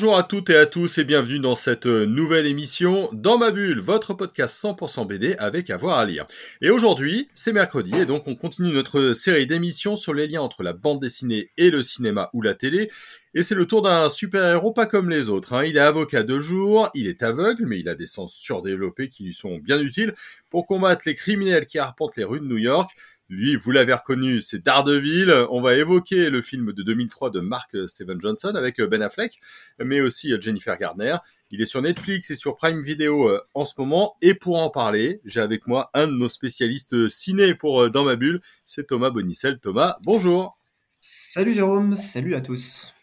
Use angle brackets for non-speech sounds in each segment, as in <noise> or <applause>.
Bonjour à toutes et à tous et bienvenue dans cette nouvelle émission Dans ma bulle, votre podcast 100% BD avec avoir à lire. Et aujourd'hui, c'est mercredi et donc on continue notre série d'émissions sur les liens entre la bande dessinée et le cinéma ou la télé. Et c'est le tour d'un super-héros pas comme les autres. Hein. Il est avocat de jour, il est aveugle, mais il a des sens surdéveloppés qui lui sont bien utiles pour combattre les criminels qui arpentent les rues de New York. Lui, vous l'avez reconnu, c'est Daredevil. On va évoquer le film de 2003 de Mark Steven Johnson avec Ben Affleck, mais aussi Jennifer Gardner. Il est sur Netflix et sur Prime Video euh, en ce moment. Et pour en parler, j'ai avec moi un de nos spécialistes ciné pour euh, Dans ma bulle, c'est Thomas Bonicel. Thomas, bonjour. Salut Jérôme, salut à tous.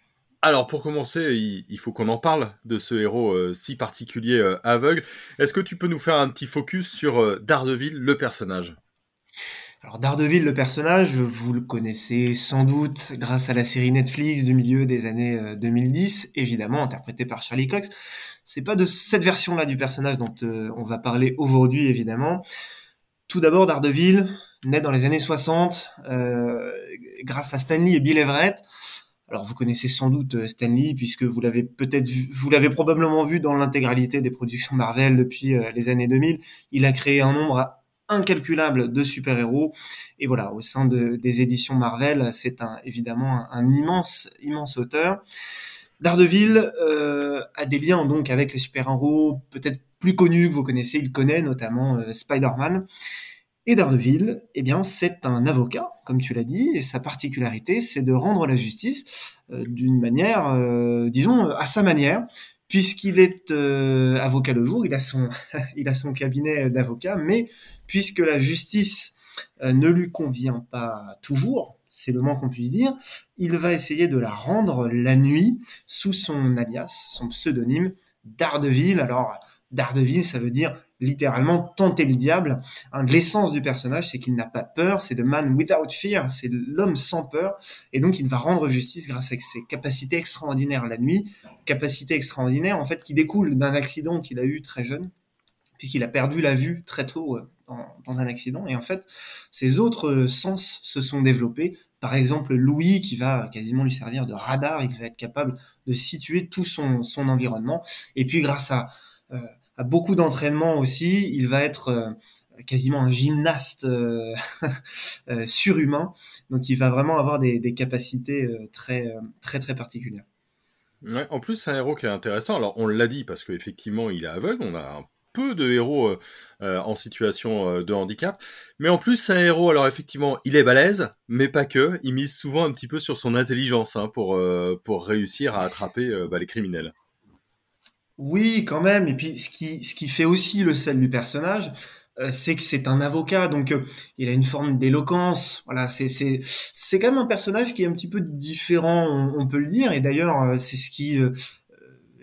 Alors pour commencer, il, faut qu'on en parle de ce héros euh, si particulier aveugle. Est-ce que tu peux nous faire un petit focus sur Daredevil, le personnage? Alors Daredevil, le personnage, vous le connaissez sans doute grâce à la série Netflix du milieu des années 2010, euh, évidemment interprétée par Charlie Cox. C'est pas de cette version-là du personnage dont euh, on va parler aujourd'hui, évidemment. Tout d'abord, Daredevil, né dans les années 60, euh, grâce à Stanley et Bill Everett. Alors vous connaissez sans doute Stanley puisque vous l'avez peut-être vous l'avez probablement vu dans l'intégralité des productions Marvel depuis les années 2000. Il a créé un nombre incalculable de super-héros. Et voilà, au sein de, des éditions Marvel, c'est évidemment un, immense, immense auteur. Daredevil euh, a des liens donc avec les super-héros peut-être plus connus que vous connaissez. Il connaît notamment euh, Spider-Man. Et Daredevil, eh bien, c'est un avocat, comme tu l'as dit, et sa particularité, c'est de rendre la justice euh, d'une manière, disons, à sa manière, puisqu'il est euh, avocat le jour, il a son, <laughs> il a son cabinet d'avocat, mais puisque la justice euh, ne lui convient pas toujours, c'est le moins qu'on puisse dire, il va essayer de la rendre la nuit sous son alias, son pseudonyme Daredevil. Alors, Daredevil, ça veut dire littéralement tenter le diable. Hein, l'essence du personnage, c'est qu'il n'a pas peur, c'est le man without fear, c'est l'homme sans peur, et donc il va rendre justice grâce à ses capacités extraordinaires la nuit, capacités extraordinaires en fait qui découlent d'un accident qu'il a eu très jeune, puisqu'il a perdu la vue très tôt euh, dans, un accident, et en fait ses autres euh, sens se sont développés. Par exemple, Louis, qui va quasiment lui servir de radar, il va être capable de situer tout son, son environnement. Et puis, grâce à, euh, a beaucoup d'entraînement aussi. Il va être euh, quasiment un gymnaste euh, <laughs> euh, surhumain. Donc il va vraiment avoir des, capacités très, très, très particulières. en plus, c'est un héros qui est intéressant. Alors, on l'a dit parce qu'effectivement, il est aveugle. On a un peu de héros en situation de handicap. Mais en plus, c'est un héros, alors effectivement, il est balèze, mais pas que. Il mise souvent un petit peu sur son intelligence hein, pour, pour réussir à attraper bah, les criminels. Oui, quand même. Et puis, ce qui, ce qui fait aussi le sel du personnage, euh, c'est que c'est un avocat, donc euh, il a une forme d'éloquence. Voilà, c'est c'est c'est quand même un personnage qui est un petit peu différent, on, peut le dire. Et d'ailleurs, euh, c'est ce qui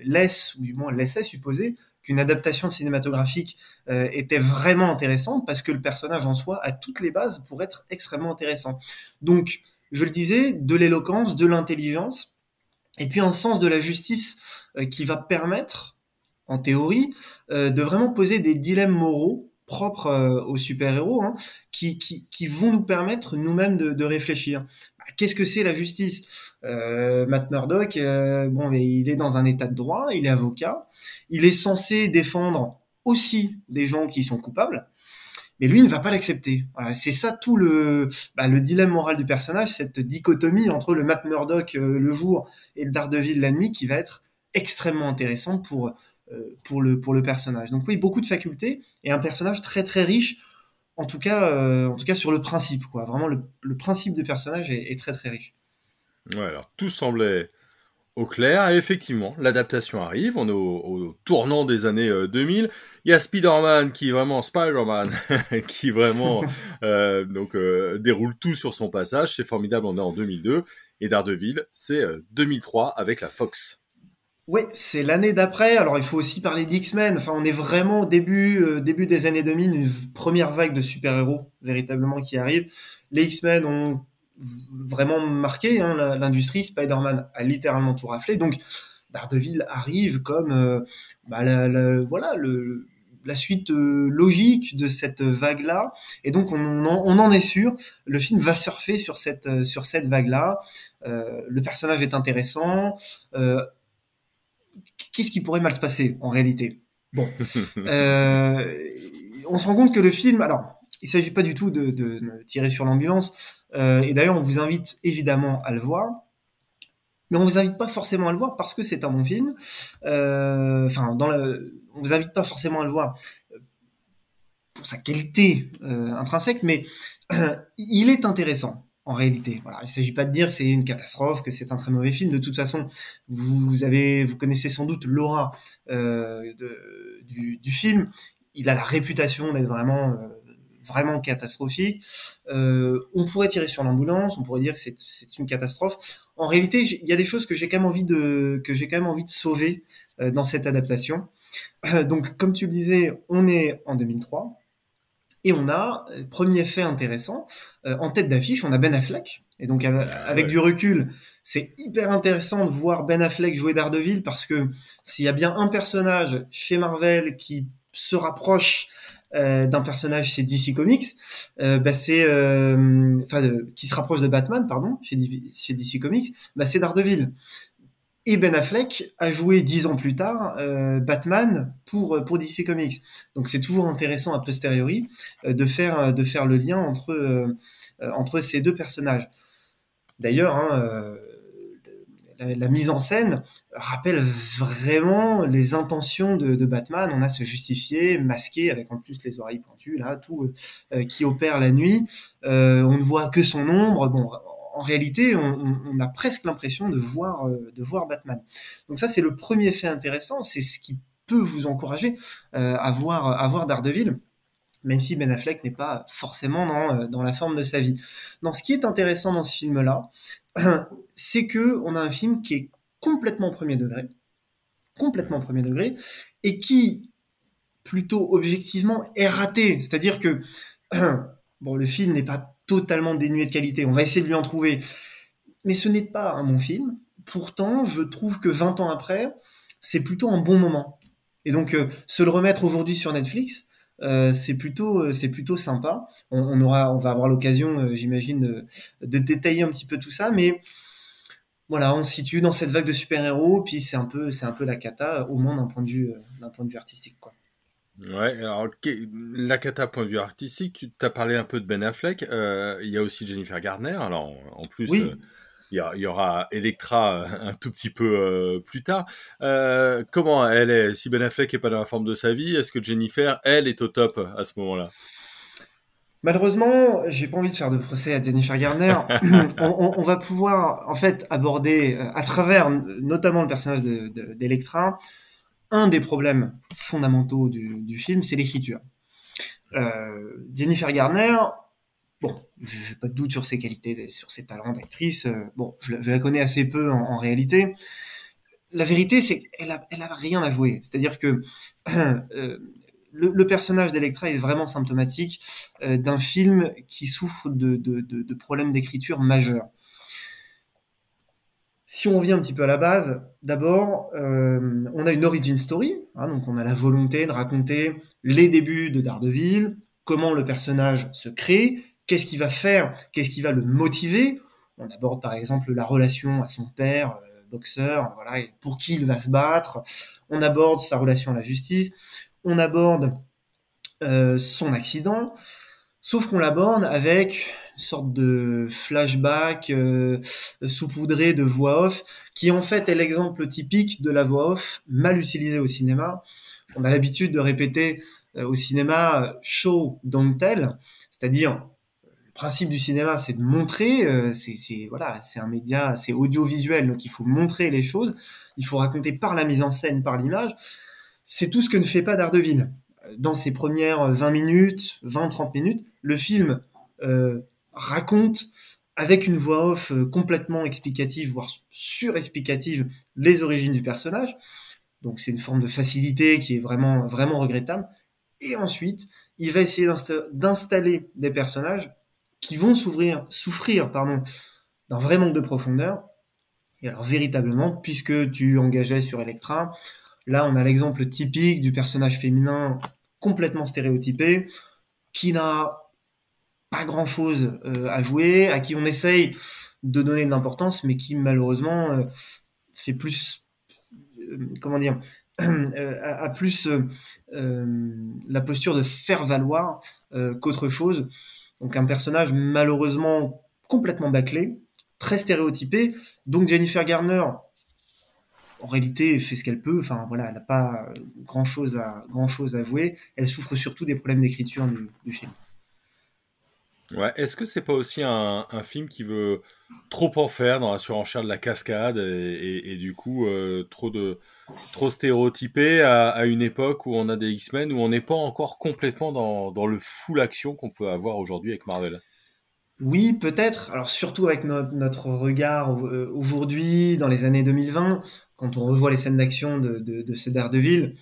laisse, ou du moins laissait supposer qu'une adaptation cinématographique était vraiment intéressante parce que le personnage en soi a toutes les bases pour être extrêmement intéressant. Donc, je le disais, de l'éloquence, de l'intelligence, et puis un sens de la justice euh, qui va permettre, en théorie, euh, de vraiment poser des dilemmes moraux propres euh, aux super-héros, hein, qui, qui, vont nous permettre nous-mêmes de, réfléchir. Bah, qu'est-ce que c'est la justice? Euh, Matt Murdock, euh, bon, il est dans un état de droit, il est avocat, il est censé défendre aussi des gens qui sont coupables, mais lui ne va pas l'accepter. C'est ça tout le, bah, le dilemme moral du personnage, cette dichotomie entre le Matt Murdock le jour et le Daredevil la nuit qui va être extrêmement intéressante pour, euh, pour, le, pour le personnage. Donc oui, beaucoup de facultés et un personnage très très riche, en tout cas, euh, en tout cas sur le principe. Quoi. Vraiment, le, le principe du personnage est, très très riche. Ouais, alors tout semblait au clair, et effectivement, l'adaptation arrive, on est au, tournant des années 2000, euh, il y a Spider-Man qui vraiment, Spider-Man, <laughs> qui vraiment <laughs> donc déroule tout sur son passage, c'est formidable, on est en 2002, et Daredevil, c'est 2003 avec la Fox. Oui, c'est l'année d'après. Alors, il faut aussi parler d'X-Men. Enfin, on est vraiment au début, euh, début des années 2000, une première vague de super-héros véritablement qui arrive. Les X-Men ont vraiment marqué. Hein, L'industrie Spider-Man a littéralement tout raflé. Donc, Daredevil arrive comme bah, voilà le, la suite logique de cette vague-là. Et donc, on, en, est sûr. Le film va surfer sur cette, sur cette vague-là. le personnage est intéressant. Qu'est-ce qui pourrait mal se passer en réalité? Bon, on se rend compte que le film, alors, il s'agit pas du tout de, tirer sur l'ambulance. Euh, et d'ailleurs, on vous invite évidemment à le voir. Mais on vous invite pas forcément à le voir parce que c'est un bon film. Euh, enfin, dans le, on vous invite pas forcément à le voir pour sa qualité euh, intrinsèque, mais il est intéressant en réalité. Voilà, il ne s'agit pas de dire c'est une catastrophe, que c'est un très mauvais film. De toute façon, vous avez, vous connaissez sans doute l'aura du, du, film. Il a la réputation d'être vraiment vraiment catastrophique. Euh, on pourrait tirer sur l'ambulance, on pourrait dire que c'est une catastrophe. En réalité, il y a des choses que j'ai quand même envie de que j'ai quand même envie de sauver euh, dans cette adaptation. Euh, donc, comme tu le disais, on est en 2003 et on a premier fait intéressant en tête d'affiche, on a Ben Affleck. Et donc, avec, ah du recul, c'est hyper intéressant de voir Ben Affleck jouer Daredevil parce que s'il y a bien un personnage chez Marvel qui se rapproche euh, d'un personnage chez DC Comics, euh, bah c'est, euh, enfin, qui se rapproche de Batman, pardon, chez, chez DC Comics, bah c'est Daredevil. Et Ben Affleck a joué dix ans plus tard Batman pour pour DC Comics. Donc c'est toujours intéressant a posteriori de faire de faire le lien entre entre ces deux personnages. D'ailleurs, hein, la, mise en scène rappelle vraiment les intentions de, Batman. On a se justifier, masqué, avec en plus les oreilles pointues, là, tout euh, euh, qui opère la nuit. Euh, on ne voit que son ombre. Bon, en réalité, on, a presque l'impression de voir, de voir Batman. Donc ça, c'est le premier fait intéressant. C'est ce qui peut vous encourager à voir, à voir Daredevil même si Ben Affleck n'est pas forcément dans, dans, la forme de sa vie. Non, ce qui est intéressant dans ce film-là, <clears throat> c'est que on a un film qui est complètement premier degré, complètement premier degré, et qui plutôt objectivement est raté. C'est-à-dire que <clears throat> bon, le film n'est pas totalement dénué de qualité. On va essayer de lui en trouver, mais ce n'est pas un bon film. Pourtant, je trouve que 20 ans après, c'est plutôt un bon moment. Et donc, euh, se le remettre aujourd'hui sur Netflix, euh, c'est plutôt euh, c'est plutôt sympa. On, aura on va avoir l'occasion, j'imagine, de, détailler un petit peu tout ça, mais voilà, on se situe dans cette vague de super-héros, puis c'est un peu c'est un peu la cata, au moins d'un point de vue point de vue artistique, quoi. Ouais, alors la cata point de vue artistique, tu t'as parlé un peu de Ben Affleck, il y a aussi Jennifer Garner, alors en plus il y, aura Electra euh, un tout petit peu euh, plus tard. Euh, comment elle est Si Ben Affleck est pas dans la forme de sa vie, est-ce que Jennifer, elle, est au top à ce moment-là? Malheureusement, j'ai pas envie de faire de procès à Jennifer Garner. <laughs> on, va pouvoir en fait aborder à travers notamment le personnage d'Electra un des problèmes fondamentaux du, film, c'est l'écriture. Jennifer Garner, Bon, je n'ai pas de doute sur ses qualités, sur ses talents d'actrice. Euh, bon, je, la connais assez peu en, réalité. La vérité, c'est qu'elle n'a elle a rien à jouer. C'est-à-dire que <clears throat> euh, le, personnage d'Electra est vraiment symptomatique euh, d'un film qui souffre de, problèmes d'écriture majeurs. Si on revient un petit peu à la base, d'abord, on a une origin story, hein, donc on a la volonté de raconter les débuts de Daredevil, comment le personnage se crée, Qu'est-ce qui va faire Qu'est-ce qui va le motiver On aborde par exemple la relation à son père, euh, boxeur, voilà, et pour qui il va se battre. On aborde sa relation à la justice. On aborde euh, son accident. Sauf qu'on l'aborde avec une sorte de flashback euh, saupoudré de voix off, qui en fait est l'exemple typique de la voix off mal utilisée au cinéma. On a l'habitude de répéter au cinéma show don't tell, c'est-à-dire le principe du cinéma, c'est de montrer. Euh, c'est voilà, c'est un média, c'est audiovisuel, donc il faut montrer les choses. Il faut raconter par la mise en scène, par l'image. C'est tout ce que ne fait pas Daredevil. Dans ses premières 20 minutes, 20-30 minutes, le film euh, raconte avec une voix off euh, complètement explicative, voire surexplicative, les origines du personnage. Donc c'est une forme de facilité qui est vraiment, vraiment regrettable. Et ensuite, il va essayer d'installer des personnages qui vont souffrir, pardon, d'un vrai manque de profondeur. Et alors véritablement, puisque tu engageais sur Electra, là on a l'exemple typique du personnage féminin complètement stéréotypé, qui n'a pas grand-chose euh, à jouer, à qui on essaye de donner de l'importance, mais qui malheureusement euh, fait plus, euh, comment dire, <clears throat> a, plus la posture de faire valoir qu'autre chose. Donc un personnage malheureusement complètement bâclé, très stéréotypé. Donc Jennifer Garner, en réalité, fait ce qu'elle peut. Enfin voilà, elle n'a pas grand chose grand chose à jouer. Elle souffre surtout des problèmes d'écriture du, film. Ouais, est-ce que c'est pas aussi un, film qui veut trop en faire dans la surenchère de la cascade et, du coup euh, trop de trop stéréotypé à, une époque où on a des X-Men où on n'est pas encore complètement dans, dans le full action qu'on peut avoir aujourd'hui avec Marvel? Oui, peut-être. Alors surtout avec notre regard euh, aujourd'hui, dans les années 2020, quand on revoit les scènes d'action de, de, de ce Daredevil,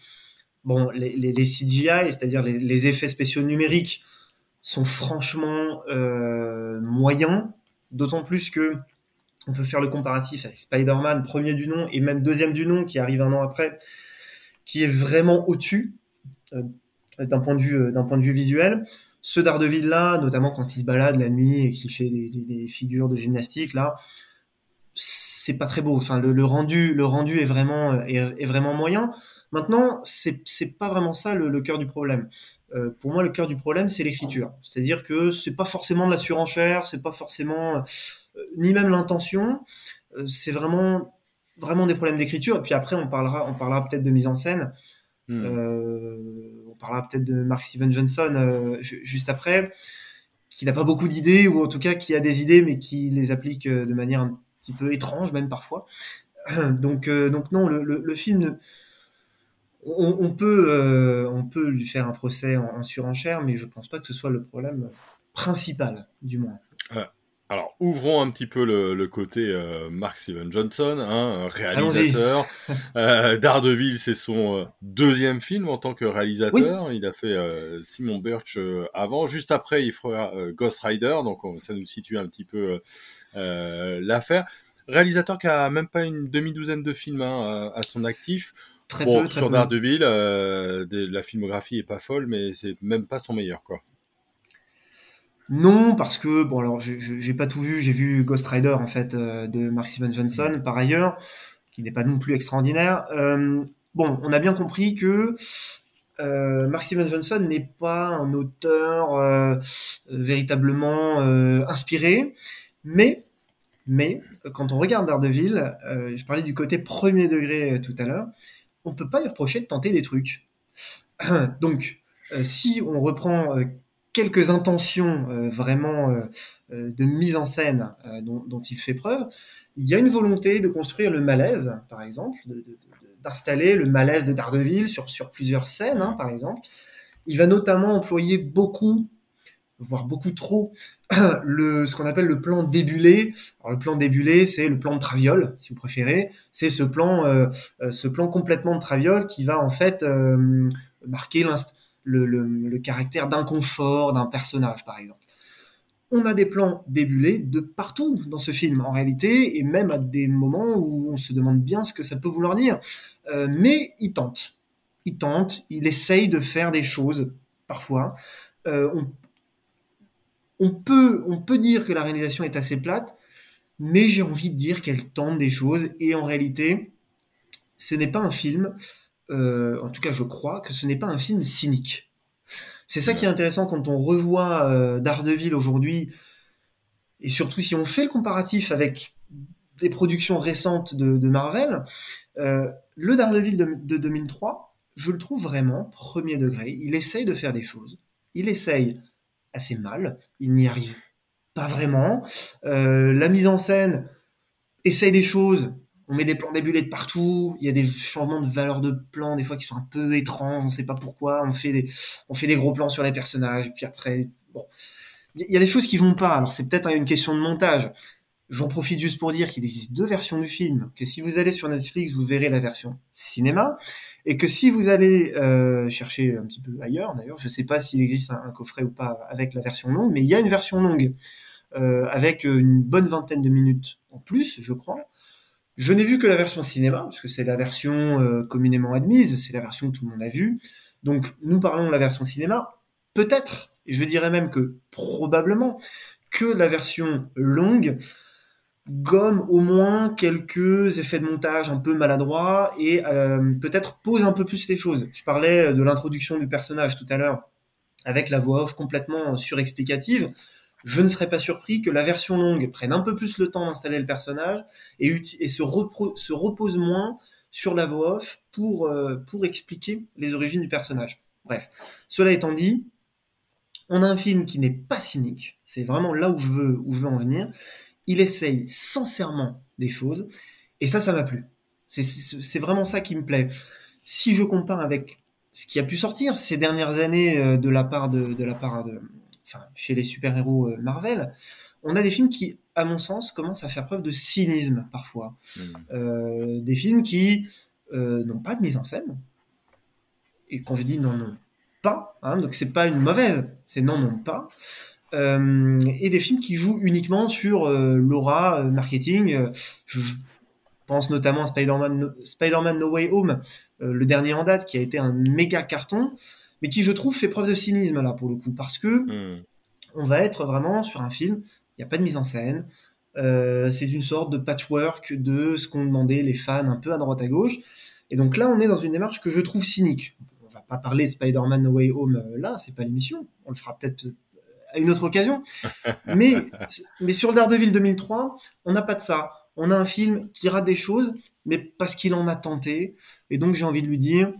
bon, les, les, CGI, c'est-à-dire les, effets spéciaux numériques, sont franchement euh, moyens, d'autant plus que on peut faire le comparatif avec Spider-Man, premier du nom, et même deuxième du nom, qui arrive un an après, qui est vraiment au-dessus euh, d'un point, de vue, d'un point de vue visuel. Ce Daredevil-là, notamment quand il se balade la nuit et qu'il fait des, figures de gymnastique, là, c'est pas très beau. Enfin, le, rendu, le rendu est, vraiment moyen. Maintenant, c'est, c'est pas vraiment ça le, cœur du problème. Euh, pour moi, le cœur du problème, c'est l'écriture. C'est-à-dire que c'est pas forcément de la surenchère, c'est pas forcément euh, ni même l'intention. Euh, c'est vraiment, vraiment des problèmes d'écriture. Et puis après, on parlera, on parlera peut-être de mise en scène. Hmm. on parlera peut-être de Mark Steven Johnson juste après, qui n'a pas beaucoup d'idées, ou en tout cas qui a des idées, mais qui les applique de manière un petit peu étrange, même parfois. <clears throat> Donc, donc non, le, le, film on, peut, euh, on peut lui faire un procès en, surenchère, mais je ne pense pas que ce soit le problème principal, du moins. alors, ouvrons un petit peu le, côté euh, Mark Steven Johnson, hein, réalisateur. euh, Daredevil, c'est son euh, deuxième film en tant que réalisateur. Il a fait Simon Birch avant. Juste après, il fera Ghost Rider, donc ça nous situe un petit peu l'affaire. Réalisateur qui a même pas une demi-douzaine de films hein, à son actif bon, sur Daredevil, euh, la filmographie est pas folle, mais c'est même pas son meilleur, quoi. Non, parce que bon, alors j'ai pas tout vu. J'ai vu Ghost Rider en fait euh, de Mark Steven Johnson par ailleurs, qui n'est pas non plus extraordinaire. Euh, bon, on a bien compris que Mark Steven Johnson n'est pas un auteur véritablement inspiré, mais mais quand on regarde Daredevil, je parlais du côté premier degré tout à l'heure on peut pas lui reprocher de tenter des trucs. <clears throat> Donc, euh, si on reprend euh, quelques intentions euh, vraiment de mise en scène dont, il fait preuve, il y a une volonté de construire le malaise, par exemple, d'installer le malaise de Daredevil sur, sur plusieurs scènes, hein, par exemple. Il va notamment employer beaucoup voire beaucoup trop, <clears throat> le, ce qu'on appelle le plan débulé. Le plan débulé, c'est le plan de Traviole, si vous préférez. C'est ce plan, euh, euh, complètement de Traviole qui va en fait euh, marquer le, le, le, caractère d'inconfort d'un personnage, par exemple. On a des plans débulés de partout dans ce film, en réalité, et même à des moments où on se demande bien ce que ça peut vouloir dire. mais il tente. Il tente, il essaye de faire des choses, parfois. on on peut, on peut dire que la réalisation est assez plate, mais j'ai envie de dire qu'elle tente des choses. Et en réalité, ce n'est pas un film, euh, en tout cas je crois que ce n'est pas un film cynique. C'est ça qui est intéressant quand on revoit euh, Daredevil aujourd'hui, et surtout si on fait le comparatif avec des productions récentes de, Marvel, euh, le Daredevil de, de 2003, je le trouve vraiment premier degré. Il essaye de faire des choses. Il essaye assez mal. Il n'y arrive pas vraiment. Euh, la mise en scène essaye des choses. On met des plans débulés de partout. Il y a des changements de valeur de plan, des fois qui sont un peu étranges. On ne sait pas pourquoi. On fait des, on fait des gros plans sur les personnages. Puis après, bon, il y a des choses qui vont pas. Alors c'est peut-être une question de montage. J'en profite juste pour dire qu'il existe deux versions du film, que si vous allez sur Netflix, vous verrez la version cinéma, et que si vous allez euh, chercher un petit peu ailleurs, d'ailleurs, je ne sais pas s'il existe un, coffret ou pas avec la version longue, mais il y a une version longue, euh, avec une bonne vingtaine de minutes en plus, je crois. Je n'ai vu que la version cinéma, parce que c'est la version euh, communément admise, c'est la version que tout le monde a vue. Donc nous parlons de la version cinéma, peut-être, et je dirais même que probablement, que la version longue gomme au moins quelques effets de montage un peu maladroits et euh, peut-être pose un peu plus les choses. Je parlais de l'introduction du personnage tout à l'heure avec la voix off complètement surexplicative. Je ne serais pas surpris que la version longue prenne un peu plus le temps d'installer le personnage et, se, repose moins sur la voix off pour, euh, pour expliquer les origines du personnage. Bref, cela étant dit, on a un film qui n'est pas cynique, c'est vraiment là où je veux, où je veux en venir. Il essaye sincèrement des choses, et ça, ça m'a plu. C'est vraiment ça qui me plaît. Si je compare avec ce qui a pu sortir ces dernières années euh, de la part de, de la part de, enfin, chez les super-héros euh, Marvel, on a des films qui, à mon sens, commencent à faire preuve de cynisme parfois. Hmm. Euh, des films qui n'ont pas de mise en scène. Et quand je dis non, non, pas, hein, donc c'est pas une mauvaise, c'est non, non, pas. Euh, et des films qui jouent uniquement sur euh, l'aura euh, marketing. Je, pense notamment à Spider-Man Spider no Way Home, le dernier en date, qui a été un méga carton, mais qui, je trouve, fait preuve de cynisme là pour le coup, parce que hmm. on va être vraiment sur un film, il n'y a pas de mise en scène. c'est une sorte de patchwork de ce qu'ont demandé les fans un peu à droite à gauche. Et donc là, on est dans une démarche que je trouve cynique pas parler de Spider-Man No Way Home là, c'est pas l'émission. On le fera peut-être à une autre occasion. <laughs> mais, mais sur Daredevil 2003, on n'a pas de ça. On a un film qui rate des choses, mais parce qu'il en a tenté. Et donc j'ai envie de lui dire,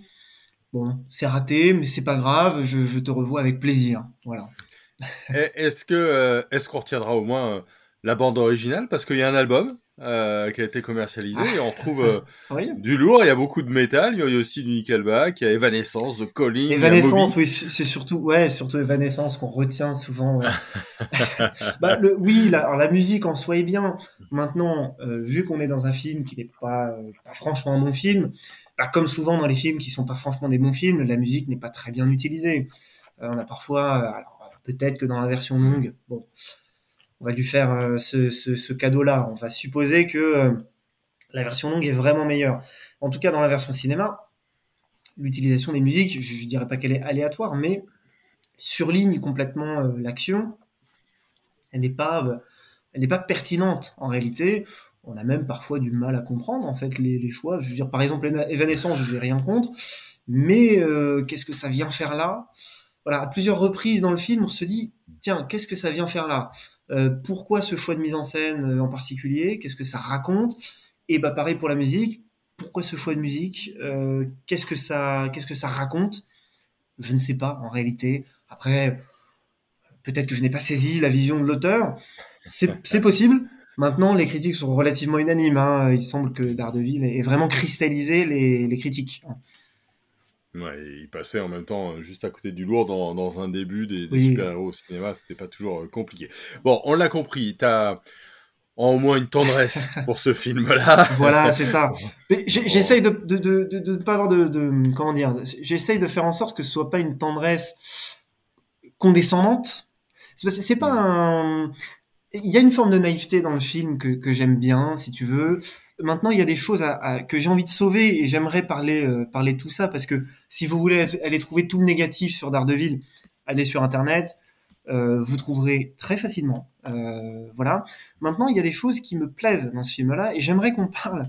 bon, c'est raté, mais c'est pas grave, je, te revois avec plaisir. Voilà. Est-ce que euh, est-ce qu'on retiendra au moins la bande originale? Parce qu'il y a un album euh, qui a été commercialisé et on trouve euh, <laughs> du lourd. Il y a beaucoup de métal. Il y a aussi du Nickelback, il y a Evanescence, de Colin. Evanescence, oui, c'est surtout ouais, surtout Evanescence qu'on retient souvent. <laughs> <laughs> bah, le, oui, la, alors la musique en soi est bien. Maintenant, euh, vu qu'on est dans un film qui n'est pas, pas, franchement un bon film, bah, comme souvent dans les films qui sont pas franchement des bons films, la musique n'est pas très bien utilisée. on a parfois, peut-être que dans la version longue, bon on va lui faire euh, ce, cadeau-là. On va supposer que euh, la version longue est vraiment meilleure. En tout cas, dans la version cinéma, l'utilisation des musiques, je ne dirais pas qu'elle est aléatoire, mais surligne complètement euh, l'action. Elle n'est pas, pertinente en réalité. On a même parfois du mal à comprendre en fait les, choix. Par exemple, Evanescence, je n'ai rien contre, mais qu'est-ce que ça vient faire là? À plusieurs reprises dans le film, on se dit tiens, qu'est-ce que ça vient faire là? Pourquoi ce choix de mise en scène euh, en particulier? Qu'est-ce que ça raconte? Et bah pareil pour la musique. Pourquoi ce choix de musique? Euh, Qu'est-ce que ça qu'est-ce que ça raconte? Je ne sais pas en réalité. Après, peut-être que je n'ai pas saisi la vision de l'auteur. C'est possible. Maintenant, les critiques sont relativement unanimes. Hein. Il semble que Daredevil ait vraiment cristallisé les critiques. Ouais, il passait en même temps euh, juste à côté du lourd dans, dans un début des, super-héros au cinéma, c'était pas toujours euh, compliqué. Bon, on l'a compris, t'as au moins une tendresse <laughs> pour ce film-là. Voilà, c'est ça. <laughs> J'essaye de, de, de, de, pas avoir de, de comment dire, j'essaye de faire en sorte que ce soit pas une tendresse condescendante. C'est pas un, il y a une forme de naïveté dans le film que, que j'aime bien, si tu veux. Maintenant, il y a des choses à, que j'ai envie de sauver et j'aimerais parler, euh, parler de tout ça parce que si vous voulez aller trouver tout le négatif sur Daredevil, allez sur Internet, euh, vous trouverez très facilement. Euh, voilà. Maintenant, il y a des choses qui me plaisent dans ce film-là et j'aimerais qu'on parle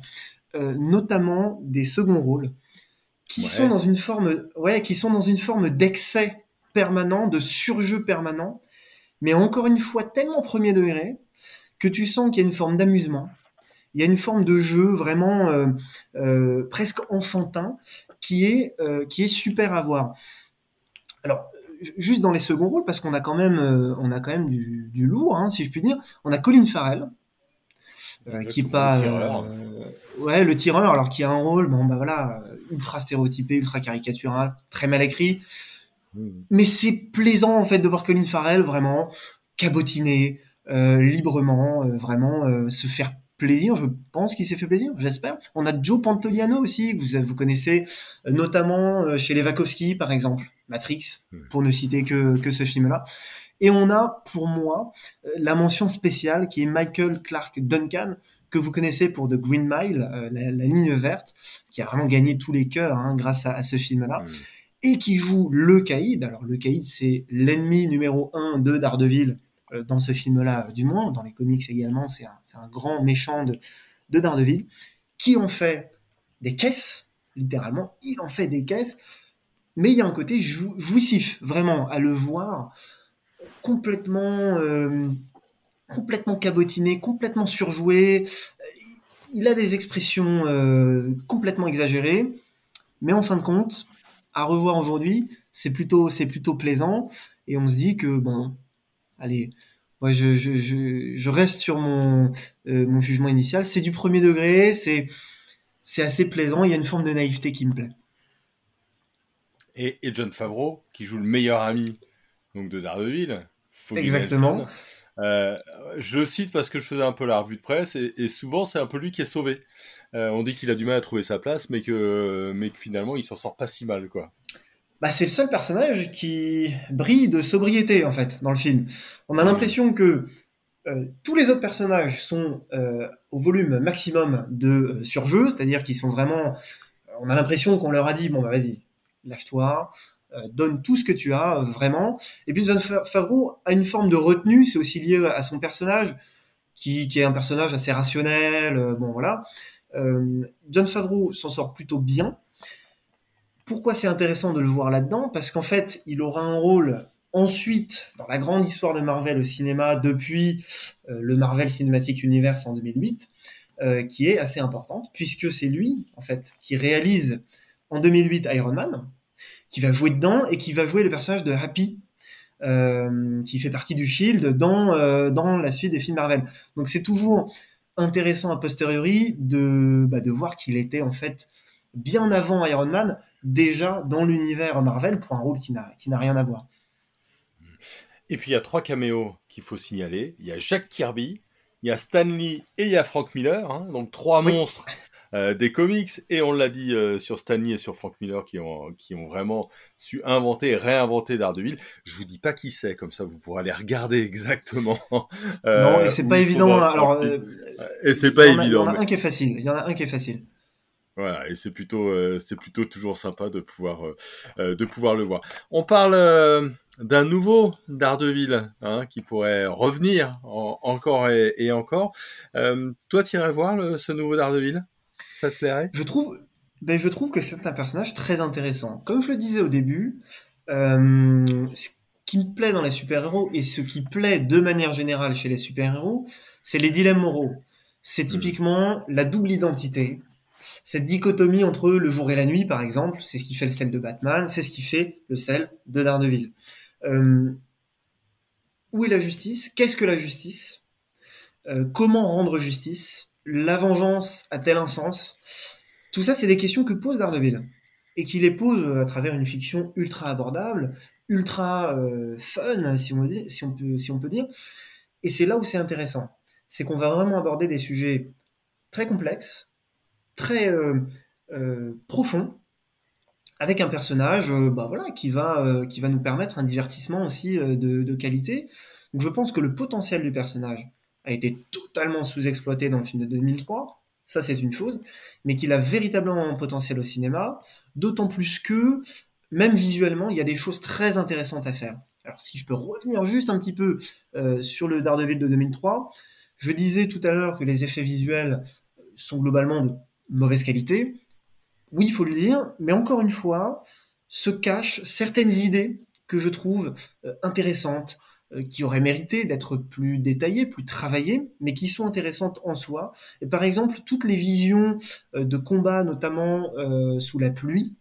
notamment des seconds rôles qui sont dans une forme, ouais, qui sont dans une forme d'excès permanent, de surjeu permanent, mais encore une fois tellement premier degré que tu sens qu'il y a une forme d'amusement il y a une forme de jeu vraiment euh, euh, presque enfantin qui est, euh, qui est super à voir. Alors, juste dans les seconds rôles, parce qu'on a quand même, on a quand même du, du lourd, hein, si je puis dire. On a Colin Farrell, qui est pas, le ouais, le tireur, alors qui a un rôle, bon bah voilà, ultra stéréotypé, ultra caricatural, très mal écrit. Hmm. Mais c'est plaisant en fait de voir Colin Farrell vraiment cabotiner, librement, vraiment se faire plaisir. Je pense qu'il s'est fait plaisir, j'espère. On a Joe Pantoliano aussi, vous, vous connaissez notamment chez les Wachowski, par exemple, Matrix, hmm. pour ne citer que, que ce film-là. Et on a, pour moi, la mention spéciale qui est Michael Clark Duncan, que vous connaissez pour The Green Mile, la, ligne verte, qui a vraiment gagné tous les cœurs hein, grâce à, ce film-là. Hmm et qui joue le Caïd. Alors le Caïd, c'est l'ennemi numéro un de Daredevil euh, dans ce film-là, du moins. Dans les comics également, c'est un, grand méchant de, de Daredevil, qui en fait des caisses, littéralement. Il en fait des caisses, mais il y a un côté jouissif, vraiment, à le voir complètement, euh, complètement cabotiné, complètement surjoué. Il a des expressions euh, complètement exagérées, mais en fin de compte, à revoir aujourd'hui, c'est plutôt, c'est plutôt plaisant. Et on se dit que, bon, allez, moi, je, je, je, reste sur mon, euh, mon jugement initial. C'est du premier degré, c'est, c'est assez plaisant. Il y a une forme de naïveté qui me plaît. Et, et John Favreau, qui joue le meilleur ami donc de Daredevil. Exactement. Euh, je le cite parce que je faisais un peu la revue de presse et, souvent c'est un peu lui qui est sauvé. Euh, on dit qu'il a du mal à trouver sa place, mais que, finalement il s'en sort pas si mal. Bah, c'est le seul personnage qui brille de sobriété en fait dans le film. On a l'impression que euh, tous les autres personnages sont au volume maximum de surjeu, c'est-à-dire qu'ils sont vraiment. On a l'impression qu'on leur a dit bon bah vas-y, lâche-toi, donne tout ce que tu as, euh, vraiment. Et puis John Favreau a une forme de retenue, c'est aussi lié à son personnage, qui, est un personnage assez rationnel, euh, bon voilà. John Favreau s'en sort plutôt bien. Pourquoi c'est intéressant de le voir là-dedans? Parce qu'en fait, il aura un rôle ensuite dans la grande histoire de Marvel au cinéma depuis le Marvel Cinematic Universe en 2008, qui est assez importante, puisque c'est lui, en fait, qui réalise en 2008 Iron Man, qui va jouer dedans et qui va jouer le personnage de Happy, euh, qui fait partie du Shield dans euh, dans la suite des films Marvel. Donc c'est toujours intéressant a posteriori de bah, de voir qu'il était en fait bien avant Iron Man déjà dans l'univers Marvel pour un rôle qui n'a qui n'a rien à voir. Et puis il y a trois caméos qu'il faut signaler. Il y a Jack Kirby, il y a Stanley et il y a Frank Miller, hein, donc trois monstres euh, des comics et on l'a dit euh, sur Stanley et sur Frank Miller qui ont qui ont vraiment su inventer et réinventer Daredevil. Je vous dis pas qui c'est comme ça vous pourrez aller regarder exactement. Euh, non et c'est pas évident. Alors et c'est pas évident. Il y en a un qui est facile. Il y en a un qui est facile. Voilà, et c'est plutôt, c'est plutôt toujours sympa de pouvoir, de pouvoir le voir. On parle d'un nouveau Daredevil hein, qui pourrait revenir encore et, et encore. toi, tu irais voir ce nouveau Daredevil? Ça te plairait? Je trouve, ben, je trouve que c'est un personnage très intéressant. Comme je le disais au début, euh, ce qui me plaît dans les super-héros et ce qui plaît de manière générale chez les super-héros, c'est les dilemmes moraux. C'est hmm. typiquement la double identité. Cette dichotomie entre le jour et la nuit, par exemple, c'est ce qui fait le sel de Batman, c'est ce qui fait le sel de Daredevil. Euh, où est la justice? Qu'est-ce que la justice? Euh, Comment rendre justice? La vengeance a-t-elle un sens Tout ça, c'est des questions que pose Daredevil et qui les pose à travers une fiction ultra abordable, ultra euh, fun, si on, peut, dire. Et c'est là où c'est intéressant. C'est qu'on va vraiment aborder des sujets très complexes, très euh, euh, profonds, avec un personnage bah voilà, qui, va, qui va nous permettre un divertissement aussi de, de qualité. Donc je pense que le potentiel du personnage, a été totalement sous-exploité dans le film de 2003, ça c'est une chose, mais qu'il a véritablement un potentiel au cinéma, d'autant plus que, même visuellement, il y a des choses très intéressantes à faire. Alors si je peux revenir juste un petit peu euh, sur le Daredevil de 2003, je disais tout à l'heure que les effets visuels sont globalement de mauvaise qualité. Oui, il faut le dire, mais encore une fois, se cachent certaines idées que je trouve euh, intéressantes, qui auraient mérité d'être plus détaillées, plus travaillées, mais qui sont intéressantes en soi. Et par exemple, toutes les visions euh, de combat, notamment euh, sous la pluie,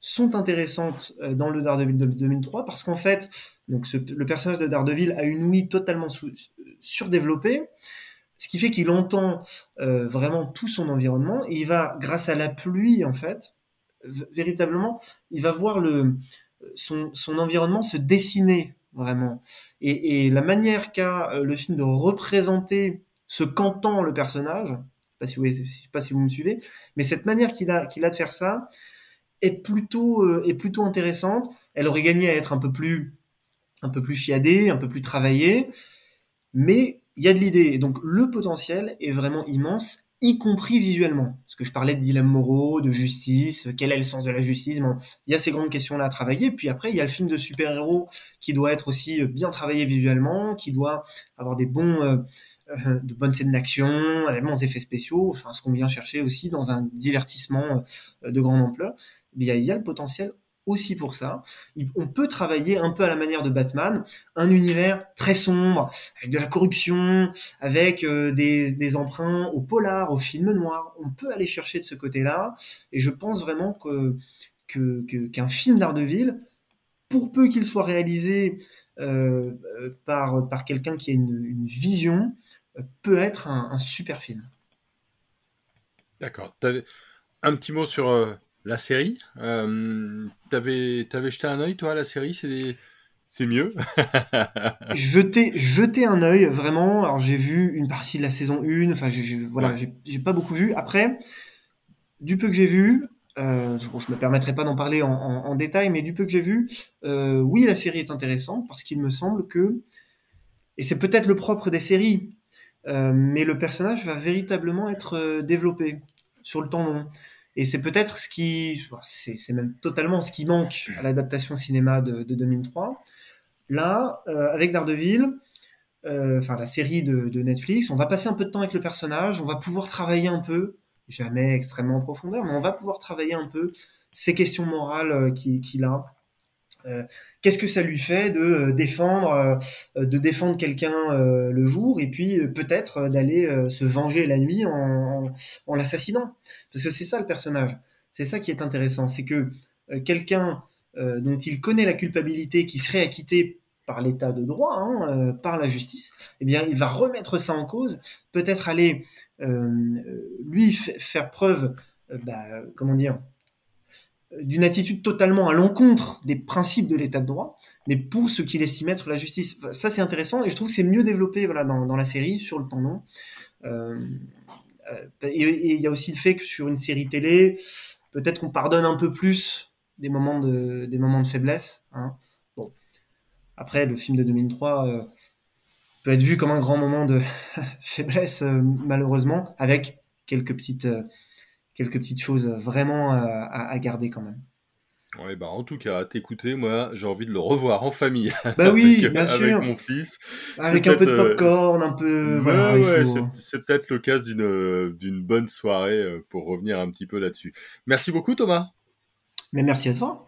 sont intéressantes dans le Daredevil de 2003 parce qu'en fait, donc le personnage de Daredevil a une ouïe totalement surdéveloppée, ce qui fait qu'il entend vraiment tout son environnement et il va, grâce à la pluie en fait, véritablement, il va voir son environnement se dessiner vraiment. Et, la manière qu'a euh, le film de représenter ce qu'entend le personnage, pas si vous me suivez, mais cette manière qu'il a, de faire ça est plutôt, euh, est plutôt intéressante. Elle aurait gagné à être un peu plus, un peu plus chiadée, un peu plus travaillée, mais il y a de l'idée. Donc le potentiel est vraiment immense y compris visuellement. Parce que je parlais de dilemmes moraux, de justice, quel est le sens de la justice? il y a ces grandes questions-là à travailler. Puis après, il y a le film de super-héros qui doit être aussi bien travaillé visuellement, qui doit avoir des bons, euh, euh, de bonnes scènes d'action, des bons effets spéciaux, enfin, ce qu'on vient chercher aussi dans un divertissement euh, de grande ampleur. il y a le potentiel aussi pour ça. On peut travailler un peu à la manière de Batman, un univers très sombre, avec de la corruption, avec euh, des, emprunts au polar, au film noir. On peut aller chercher de ce côté-là, et je pense vraiment que qu'un film pour peu qu'il soit réalisé euh, par, par quelqu'un qui a une, vision, peut être un, super film. D'accord. Un petit mot sur euh, la série, euh, t'avais, avais jeté un œil, toi, à la série? C'est, c'est mieux? <laughs> Jeter, jeter un œil, vraiment. Alors, j'ai vu une partie de la saison 1. Enfin, j'ai, voilà, j'ai, pas beaucoup vu. Après, du peu que j'ai vu, euh, je, ne me permettrai pas d'en parler en, détail, mais du peu que j'ai vu, euh, oui, la série est intéressante parce qu'il me semble que, et c'est peut-être le propre des séries, euh, mais le personnage va véritablement être développé sur le temps long. Et c'est peut-être ce qui, c'est même totalement ce qui manque à l'adaptation cinéma de, 2003. Là, euh, avec Daredevil, euh, enfin la série de, Netflix, on va passer un peu de temps avec le personnage, on va pouvoir travailler un peu, jamais extrêmement en profondeur, mais on va pouvoir travailler un peu ces questions morales euh, qu'il a, qu'est-ce que ça lui fait de euh, défendre, euh, de défendre quelqu'un le jour et puis peut-être d'aller se venger la nuit en, l'assassinant? Parce que c'est ça le personnage. C'est ça qui est intéressant, c'est que quelqu'un dont il connaît la culpabilité, qui serait acquitté par l'état de droit, hein, par la justice, eh bien, il va remettre ça en cause, peut-être aller lui faire preuve, bah, comment dire, d'une attitude totalement à l'encontre des principes de l'état de droit, mais pour ce qu'il estime être la justice. Ça, c'est intéressant et je trouve que c'est mieux développé voilà, dans, la série sur le temps long. Euh, euh, et il y a aussi le fait que sur une série télé, peut-être qu'on pardonne un peu plus des moments de, des moments de faiblesse. Hein. Bon. Après, le film de 2003 euh, peut être vu comme un grand moment de <laughs> faiblesse, malheureusement, avec quelques petites quelques petites choses vraiment à, garder quand même. Ouais, bah en tout cas, t'écouter, moi, j'ai envie de le revoir en famille. Bah <laughs> oui, bien sûr. Avec mon fils. Avec un peu de euh, popcorn, un peu. Ouais, ouais, c'est peut-être l'occasion d'une bonne soirée euh, pour revenir un petit peu là-dessus. Merci beaucoup, Thomas. Mais merci à toi.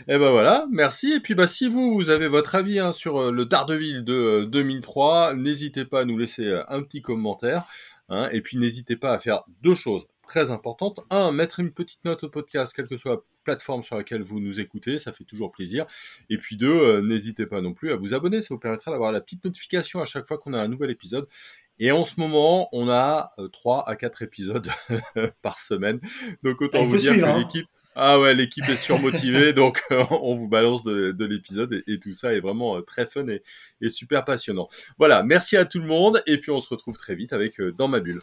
Et eh ben voilà, merci. Et puis bah si vous, vous avez votre avis hein, sur euh, le Daredevil de 2003, n'hésitez pas à nous laisser un petit commentaire. Hein, et puis n'hésitez pas à faire deux choses très importante. Un, mettre une petite note au podcast, quelle que soit la plateforme sur laquelle vous nous écoutez, ça fait toujours plaisir. Et puis deux, euh, n'hésitez pas non plus à vous abonner, ça vous permettra d'avoir la petite notification à chaque fois qu'on a un nouvel épisode. Et en ce moment, on a 3 euh, à 4 épisodes <laughs> par semaine. Donc autant vous dire que hein. l'équipe ah ouais, l'équipe est surmotivée, <laughs> donc on vous balance de, l'épisode et, tout ça est vraiment euh, très fun et, et, super passionnant. Voilà, merci à tout le monde et puis on se retrouve très vite avec Dans ma bulle.